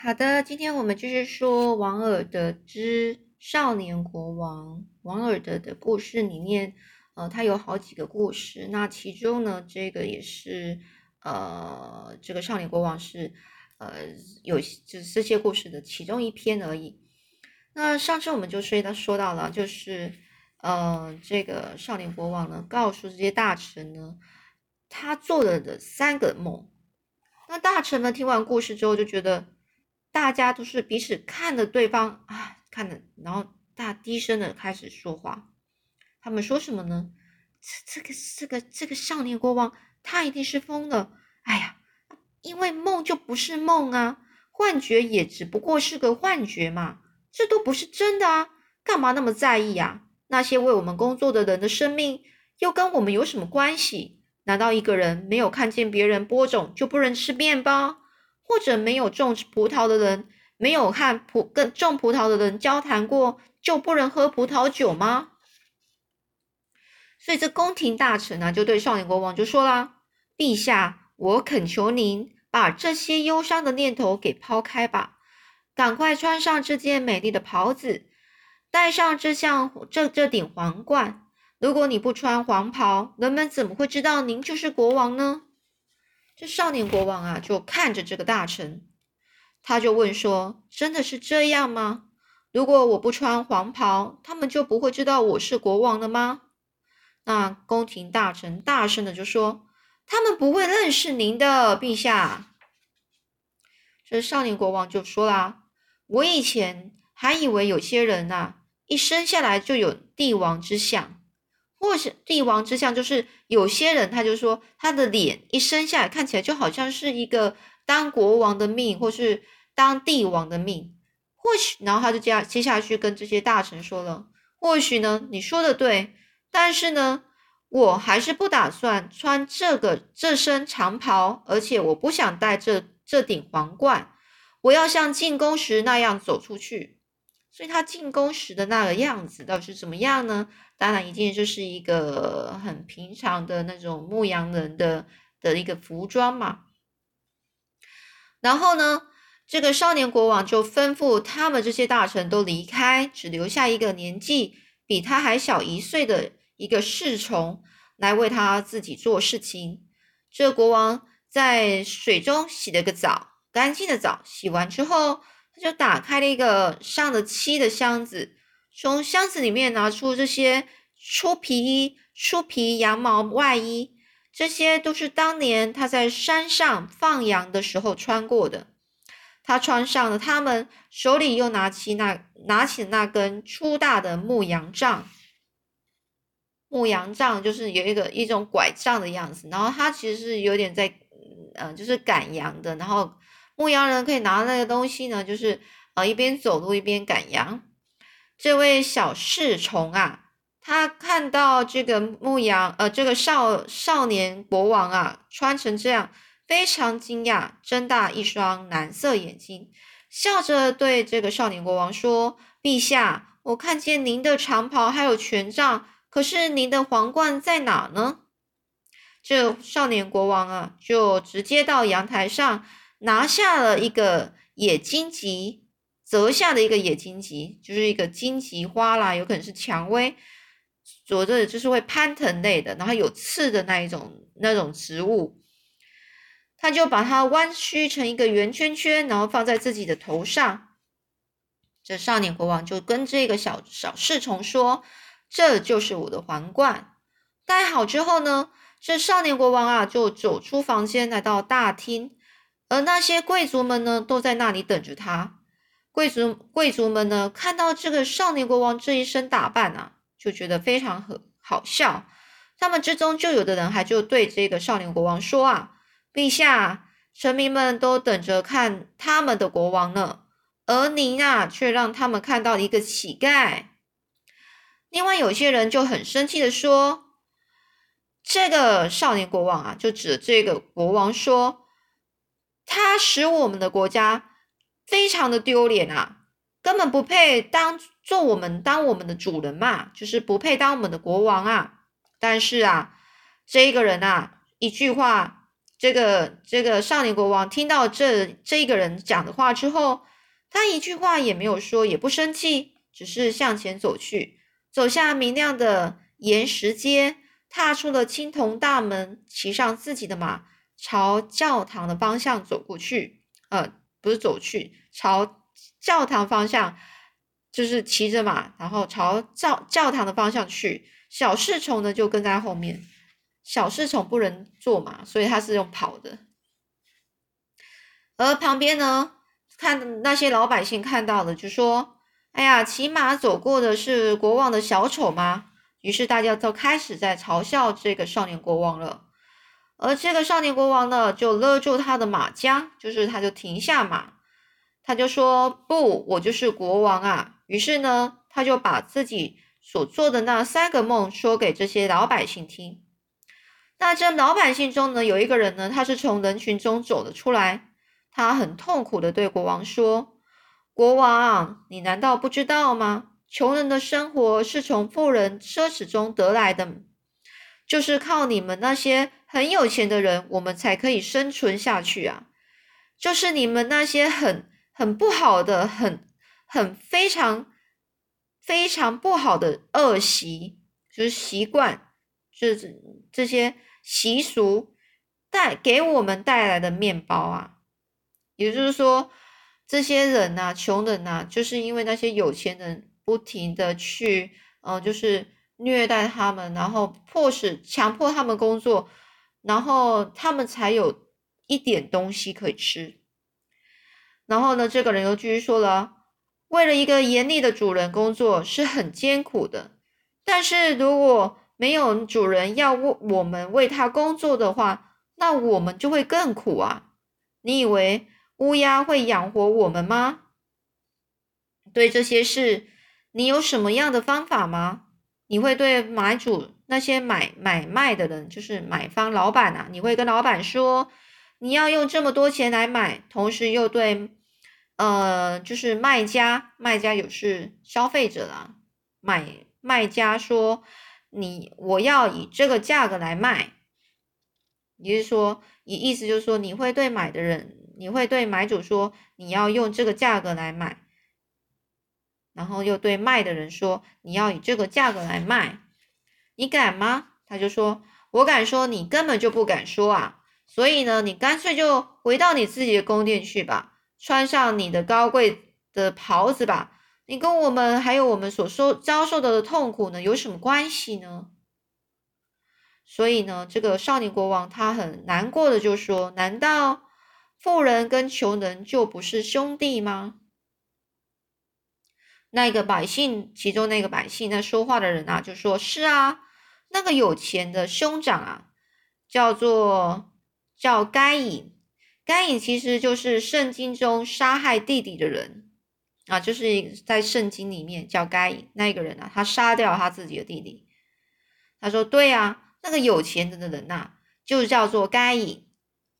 好的，今天我们继续说王尔德之少年国王。王尔德的故事里面，呃，他有好几个故事。那其中呢，这个也是，呃，这个少年国王是，呃，有就这些故事的其中一篇而已。那上次我们就说到说到了，就是，呃，这个少年国王呢，告诉这些大臣呢，他做了的三个梦。那大臣们听完故事之后，就觉得。大家都是彼此看着对方啊，看着，然后大低声的开始说话。他们说什么呢？这这个这个这个少年国王，他一定是疯了。哎呀，因为梦就不是梦啊，幻觉也只不过是个幻觉嘛，这都不是真的啊，干嘛那么在意啊？那些为我们工作的人的生命又跟我们有什么关系？难道一个人没有看见别人播种就不能吃面包？或者没有种葡萄的人，没有和葡跟种葡萄的人交谈过，就不能喝葡萄酒吗？所以这宫廷大臣呢，就对少年国王就说啦：“陛下，我恳求您把这些忧伤的念头给抛开吧，赶快穿上这件美丽的袍子，戴上这项这这顶皇冠。如果你不穿黄袍，人们怎么会知道您就是国王呢？”这少年国王啊，就看着这个大臣，他就问说：“真的是这样吗？如果我不穿黄袍，他们就不会知道我是国王了吗？”那宫廷大臣大声的就说：“他们不会认识您的，陛下。”这少年国王就说啦：“我以前还以为有些人呐，一生下来就有帝王之相。”或是帝王之相，就是有些人，他就说他的脸一生下来看起来就好像是一个当国王的命，或是当帝王的命。或许，然后他就接接下去跟这些大臣说了：或许呢，你说的对，但是呢，我还是不打算穿这个这身长袍，而且我不想戴这这顶皇冠。我要像进宫时那样走出去。所以他进宫时的那个样子到底是怎么样呢？当然，一定就是一个很平常的那种牧羊人的的一个服装嘛。然后呢，这个少年国王就吩咐他们这些大臣都离开，只留下一个年纪比他还小一岁的一个侍从来为他自己做事情。这国王在水中洗了个澡，干净的澡，洗完之后，他就打开了一个上了漆的箱子。从箱子里面拿出这些粗皮衣、粗皮羊毛外衣，这些都是当年他在山上放羊的时候穿过的。他穿上了它们，手里又拿起那拿起那根粗大的牧羊杖。牧羊杖就是有一个一种拐杖的样子，然后他其实是有点在，嗯，就是赶羊的。然后牧羊人可以拿那个东西呢，就是呃一边走路一边赶羊。这位小侍从啊，他看到这个牧羊，呃，这个少少年国王啊，穿成这样，非常惊讶，睁大一双蓝色眼睛，笑着对这个少年国王说：“陛下，我看见您的长袍还有权杖，可是您的皇冠在哪呢？”这少年国王啊，就直接到阳台上拿下了一个野荆棘。折下的一个野荆棘，就是一个荆棘花啦，有可能是蔷薇，着着就是会攀藤类的，然后有刺的那一种那种植物，他就把它弯曲成一个圆圈圈，然后放在自己的头上。这少年国王就跟这个小小侍从说：“这就是我的皇冠。”戴好之后呢，这少年国王啊就走出房间，来到大厅，而那些贵族们呢都在那里等着他。贵族贵族们呢，看到这个少年国王这一身打扮啊，就觉得非常好好笑。他们之中就有的人还就对这个少年国王说啊：“陛下，臣民们都等着看他们的国王呢，而您啊，却让他们看到了一个乞丐。”另外有些人就很生气的说：“这个少年国王啊，就指这个国王说，他使我们的国家。”非常的丢脸啊，根本不配当做我们当我们的主人嘛，就是不配当我们的国王啊。但是啊，这个人啊，一句话这个这个少年国王听到这这一个人讲的话之后，他一句话也没有说，也不生气，只是向前走去，走下明亮的岩石街，踏出了青铜大门，骑上自己的马，朝教堂的方向走过去。呃，不是走去，朝教堂方向，就是骑着马，然后朝教教堂的方向去。小侍从呢就跟在后面。小侍从不能坐马，所以他是用跑的。而旁边呢，看那些老百姓看到了，就说：“哎呀，骑马走过的是国王的小丑吗？”于是大家都开始在嘲笑这个少年国王了。而这个少年国王呢，就勒住他的马缰，就是他就停下马，他就说：“不，我就是国王啊！”于是呢，他就把自己所做的那三个梦说给这些老百姓听。那这老百姓中呢，有一个人呢，他是从人群中走了出来，他很痛苦的对国王说：“国王，你难道不知道吗？穷人的生活是从富人奢侈中得来的，就是靠你们那些很有钱的人，我们才可以生存下去啊！就是你们那些很很不好的、很很非常非常不好的恶习，就是习惯，就是这些。”习俗带给我们带来的面包啊，也就是说，这些人呐，穷人呐，就是因为那些有钱人不停的去，嗯，就是虐待他们，然后迫使、强迫他们工作，然后他们才有一点东西可以吃。然后呢，这个人又继续说了，为了一个严厉的主人工作是很艰苦的，但是如果没有主人要为我们为他工作的话，那我们就会更苦啊！你以为乌鸦会养活我们吗？对这些事，你有什么样的方法吗？你会对买主那些买买卖的人，就是买方老板啊，你会跟老板说，你要用这么多钱来买，同时又对，呃，就是卖家，卖家有是消费者啦，买卖家说。你我要以这个价格来卖，也就是说，你意思就是说，你会对买的人，你会对买主说，你要用这个价格来买，然后又对卖的人说，你要以这个价格来卖，你敢吗？他就说，我敢说，你根本就不敢说啊，所以呢，你干脆就回到你自己的宫殿去吧，穿上你的高贵的袍子吧。你跟我们还有我们所受遭受到的痛苦呢，有什么关系呢？所以呢，这个少年国王他很难过的就说：“难道富人跟穷人就不是兄弟吗？”那个百姓，其中那个百姓那说话的人啊，就说：“是啊，那个有钱的兄长啊，叫做叫该隐，该隐其实就是圣经中杀害弟弟的人。”啊，就是在圣经里面叫该隐那个人啊，他杀掉他自己的弟弟。他说：“对啊，那个有钱的人呐，就叫做该隐。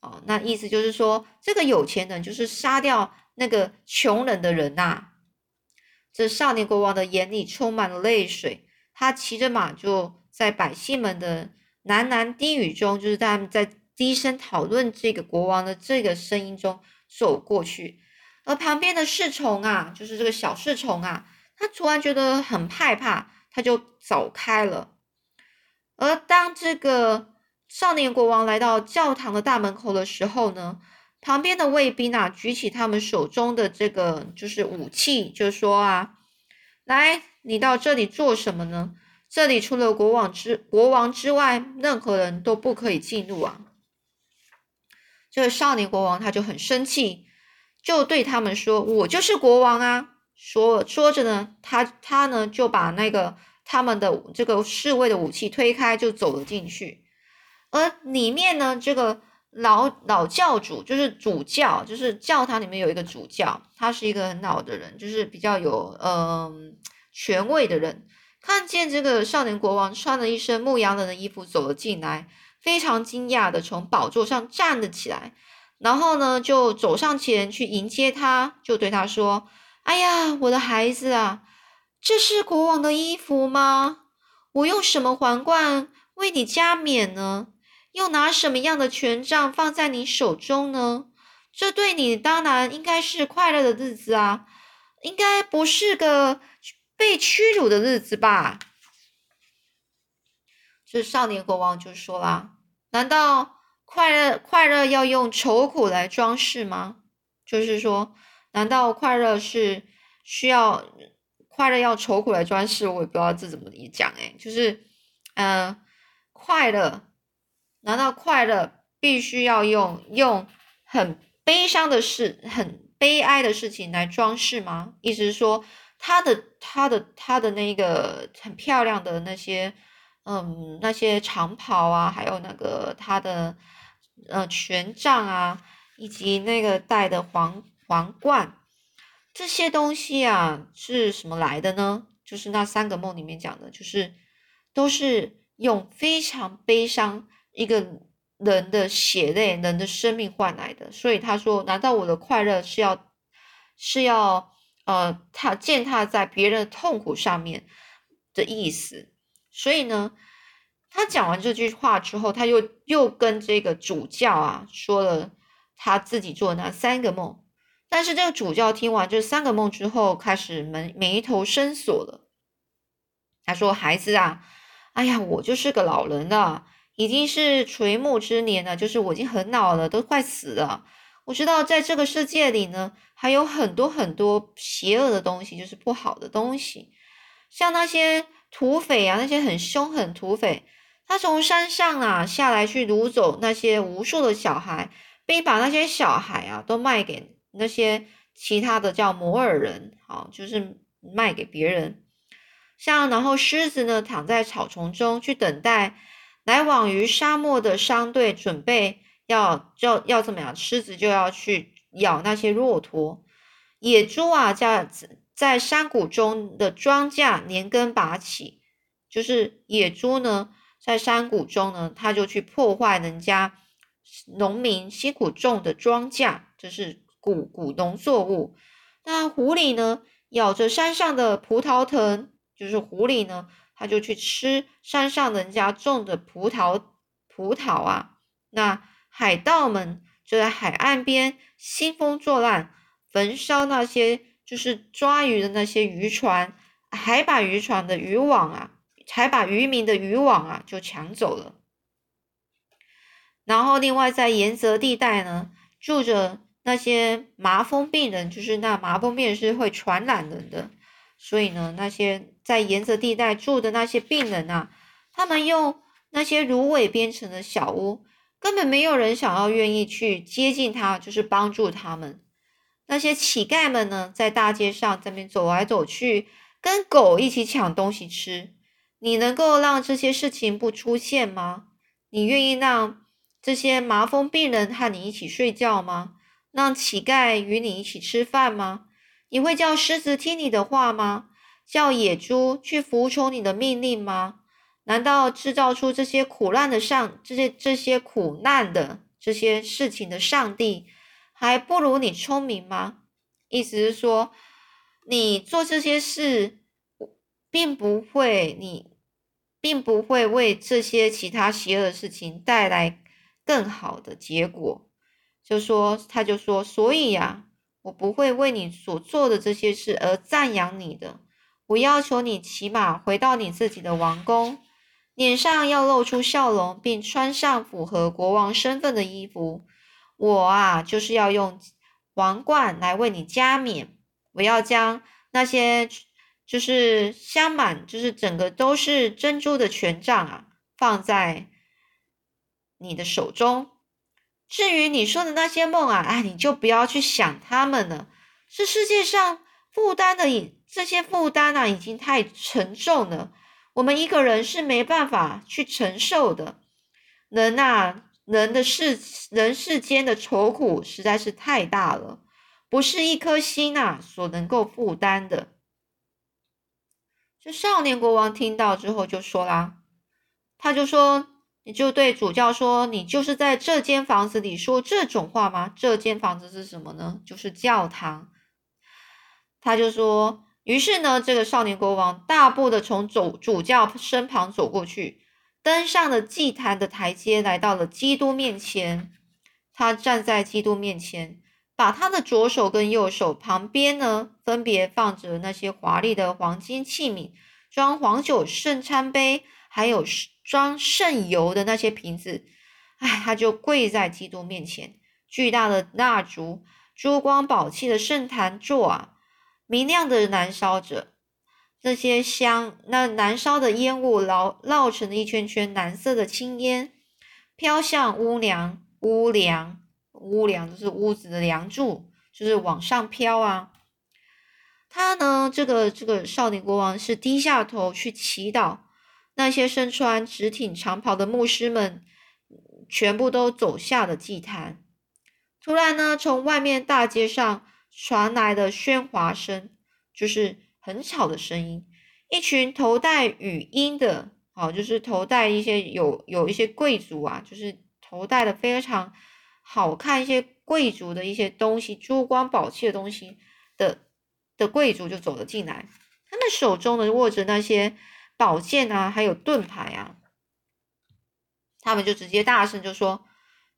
哦，那意思就是说，这个有钱人就是杀掉那个穷人的人呐。”这少年国王的眼里充满了泪水，他骑着马就在百姓们的喃喃低语中，就是他们在低声讨论这个国王的这个声音中走过去。而旁边的侍从啊，就是这个小侍从啊，他突然觉得很害怕，他就走开了。而当这个少年国王来到教堂的大门口的时候呢，旁边的卫兵啊，举起他们手中的这个就是武器，就说啊：“来，你到这里做什么呢？这里除了国王之国王之外，任何人都不可以进入啊！”这个少年国王他就很生气。就对他们说：“我就是国王啊！”说说着呢，他他呢就把那个他们的这个侍卫的武器推开，就走了进去。而里面呢，这个老老教主就是主教，就是教堂里面有一个主教，他是一个很老的人，就是比较有嗯权位的人。看见这个少年国王穿了一身牧羊人的衣服走了进来，非常惊讶的从宝座上站了起来。然后呢，就走上前去迎接他，就对他说：“哎呀，我的孩子啊，这是国王的衣服吗？我用什么皇冠为你加冕呢？又拿什么样的权杖放在你手中呢？这对你当然应该是快乐的日子啊，应该不是个被屈辱的日子吧？这少年国王就说啦：“难道快乐快乐要用愁苦来装饰吗？就是说，难道快乐是需要快乐要愁苦来装饰？我也不知道这怎么讲哎，就是嗯，快乐。”难道快乐必须要用用很悲伤的事、很悲哀的事情来装饰吗？意思是说，他的、他的、他的那个很漂亮的那些，嗯，那些长袍啊，还有那个他的呃权杖啊，以及那个戴的皇皇冠，这些东西啊，是什么来的呢？就是那三个梦里面讲的，就是都是用非常悲伤。一个人的血泪，人的生命换来的，所以他说：“难道我的快乐是要是要呃，他践踏在别人的痛苦上面的意思？”所以呢，他讲完这句话之后，他又又跟这个主教啊说了他自己做的那三个梦。但是这个主教听完这三个梦之后，开始眉眉头深锁了。他说：“孩子啊，哎呀，我就是个老人了。”已经是垂暮之年了，就是我已经很老了，都快死了。我知道在这个世界里呢，还有很多很多邪恶的东西，就是不好的东西，像那些土匪啊，那些很凶狠土匪，他从山上啊下来去掳走那些无数的小孩，并把那些小孩啊都卖给那些其他的叫摩尔人，好，就是卖给别人。像然后狮子呢，躺在草丛中去等待。来往于沙漠的商队准备要要要怎么样？狮子就要去咬那些骆驼，野猪啊，在在山谷中的庄稼连根拔起，就是野猪呢，在山谷中呢，他就去破坏人家农民辛苦种的庄稼，这是谷谷农作物。那狐狸呢，咬着山上的葡萄藤，就是狐狸呢。他就去吃山上人家种的葡萄，葡萄啊！那海盗们就在海岸边兴风作浪，焚烧那些就是抓鱼的那些渔船，还把渔船的渔网啊，还把渔民的渔网啊就抢走了。然后另外在盐泽地带呢，住着那些麻风病人，就是那麻风病是会传染人的。所以呢，那些在沿泽地带住的那些病人啊，他们用那些芦苇编成的小屋，根本没有人想要愿意去接近他，就是帮助他们。那些乞丐们呢，在大街上这边走来走去，跟狗一起抢东西吃。你能够让这些事情不出现吗？你愿意让这些麻风病人和你一起睡觉吗？让乞丐与你一起吃饭吗？你会叫狮子听你的话吗？叫野猪去服从你的命令吗？难道制造出这些苦难的上这些这些苦难的这些事情的上帝还不如你聪明吗？意思是说，你做这些事，并不会你并不会为这些其他邪恶的事情带来更好的结果。就说他就说，所以呀。我不会为你所做的这些事而赞扬你的。我要求你骑马回到你自己的王宫，脸上要露出笑容，并穿上符合国王身份的衣服。我啊，就是要用王冠来为你加冕。我要将那些就是镶满，就是整个都是珍珠的权杖啊，放在你的手中。至于你说的那些梦啊，哎，你就不要去想他们了。这世界上负担的这些负担啊，已经太沉重了，我们一个人是没办法去承受的。人啊，人的世人世间的愁苦实在是太大了，不是一颗心呐所能够负担的。这少年国王听到之后就说啦，他就说。你就对主教说：“你就是在这间房子里说这种话吗？这间房子是什么呢？就是教堂。”他就说：“于是呢，这个少年国王大步的从主主教身旁走过去，登上了祭坛的台阶，来到了基督面前。他站在基督面前，把他的左手跟右手旁边呢，分别放着那些华丽的黄金器皿，装黄酒圣餐杯，还有装圣油的那些瓶子。哎，他就跪在基督面前，巨大的蜡烛、珠光宝气的圣坛座啊，明亮的燃烧着。那些香，那燃烧的烟雾绕绕成了一圈圈蓝色的青烟，飘向屋梁。屋梁，屋梁就是屋子的梁柱，就是往上飘啊。他呢，这个这个少年国王是低下头去祈祷。那些身穿直挺长袍的牧师们，全部都走下了祭坛。突然呢，从外面大街上传来的喧哗声，就是很吵的声音。一群头戴羽衣的，好，就是头戴一些有有一些贵族啊，就是。头戴的非常好看，一些贵族的一些东西，珠光宝气的东西的的贵族就走了进来，他们手中呢握着那些宝剑啊，还有盾牌啊，他们就直接大声就说：“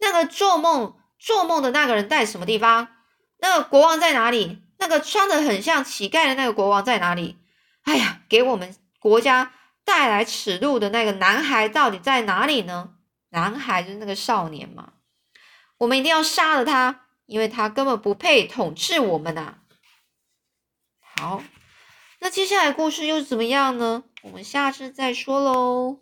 那个做梦做梦的那个人在什么地方？那个国王在哪里？那个穿的很像乞丐的那个国王在哪里？哎呀，给我们国家带来耻辱的那个男孩到底在哪里呢？”男孩就是那个少年嘛，我们一定要杀了他，因为他根本不配统治我们呐。好，那接下来故事又怎么样呢？我们下次再说喽。